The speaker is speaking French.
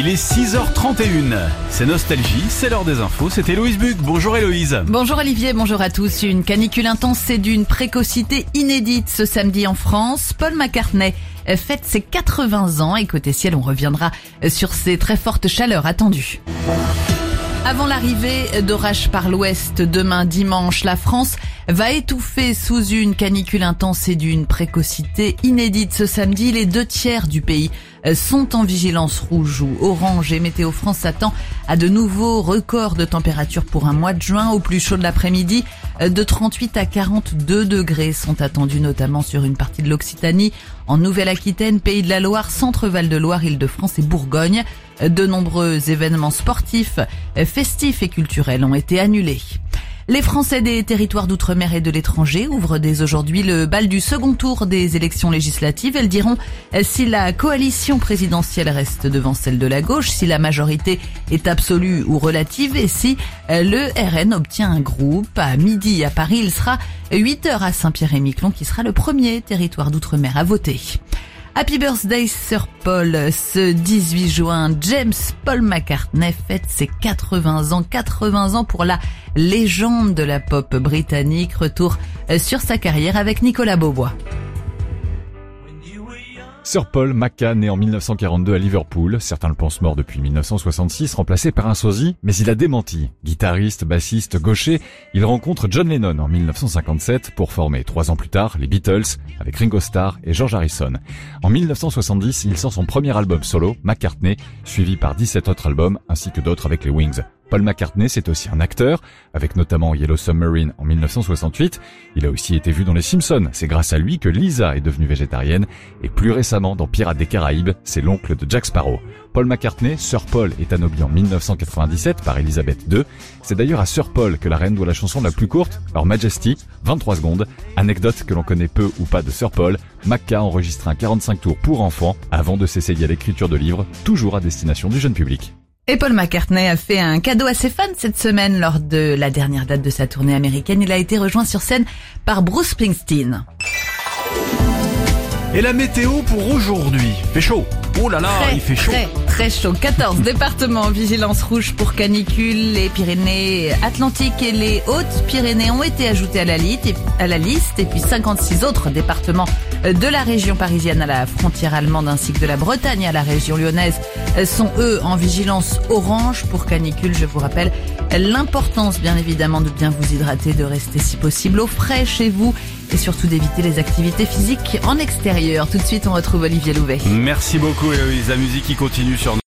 Il est 6h31. C'est Nostalgie, c'est l'heure des infos. C'est Héloïse Buc. Bonjour Héloïse. Bonjour Olivier, bonjour à tous. Une canicule intense et d'une précocité inédite ce samedi en France. Paul McCartney fête ses 80 ans et côté ciel, on reviendra sur ces très fortes chaleurs attendues. Avant l'arrivée d'orages par l'ouest demain dimanche, la France va étouffer sous une canicule intense et d'une précocité inédite ce samedi. Les deux tiers du pays sont en vigilance rouge ou orange et Météo France s'attend à de nouveaux records de température pour un mois de juin au plus chaud de l'après-midi. De 38 à 42 degrés sont attendus notamment sur une partie de l'Occitanie, en Nouvelle-Aquitaine, Pays de la Loire, Centre-Val de Loire, Île-de-France et Bourgogne. De nombreux événements sportifs, festifs et culturels ont été annulés. Les Français des territoires d'outre-mer et de l'étranger ouvrent dès aujourd'hui le bal du second tour des élections législatives. Elles diront si la coalition présidentielle reste devant celle de la gauche, si la majorité est absolue ou relative et si le RN obtient un groupe. À midi à Paris, il sera 8 heures à Saint-Pierre-et-Miquelon qui sera le premier territoire d'outre-mer à voter. Happy Birthday Sir Paul. Ce 18 juin, James Paul McCartney fête ses 80 ans. 80 ans pour la légende de la pop britannique. Retour sur sa carrière avec Nicolas Beaubois. Sir Paul Macca, né en 1942 à Liverpool, certains le pensent mort depuis 1966, remplacé par un sosie, mais il a démenti. Guitariste, bassiste, gaucher, il rencontre John Lennon en 1957 pour former trois ans plus tard les Beatles avec Ringo Starr et George Harrison. En 1970, il sort son premier album solo, McCartney, suivi par 17 autres albums ainsi que d'autres avec les Wings. Paul McCartney, c'est aussi un acteur, avec notamment Yellow Submarine en 1968. Il a aussi été vu dans Les Simpsons. C'est grâce à lui que Lisa est devenue végétarienne. Et plus récemment, dans Pirates des Caraïbes, c'est l'oncle de Jack Sparrow. Paul McCartney, Sir Paul, est anobli en 1997 par Elizabeth II. C'est d'ailleurs à Sir Paul que la reine doit la chanson la plus courte, Her Majesty, 23 secondes. Anecdote que l'on connaît peu ou pas de Sir Paul, Macca enregistre un 45 tours pour enfants avant de s'essayer à l'écriture de livres, toujours à destination du jeune public. Et Paul McCartney a fait un cadeau à ses fans cette semaine lors de la dernière date de sa tournée américaine. Il a été rejoint sur scène par Bruce Springsteen. Et la météo pour aujourd'hui Fait chaud. Oh là là, très, il fait chaud. Très, très chaud. 14 départements en vigilance rouge pour canicule. Les Pyrénées Atlantiques et les Hautes-Pyrénées ont été ajoutés à la, liste. Et puis 56 autres départements de la région parisienne à la frontière allemande ainsi que de la Bretagne à la région lyonnaise sont eux en vigilance orange pour canicule. Je vous rappelle l'importance bien évidemment de bien vous hydrater, de rester si possible au frais chez vous et surtout d'éviter les activités physiques en extérieur. Tout de suite, on retrouve Olivier Louvet. Merci beaucoup Héloïse. La musique qui continue sur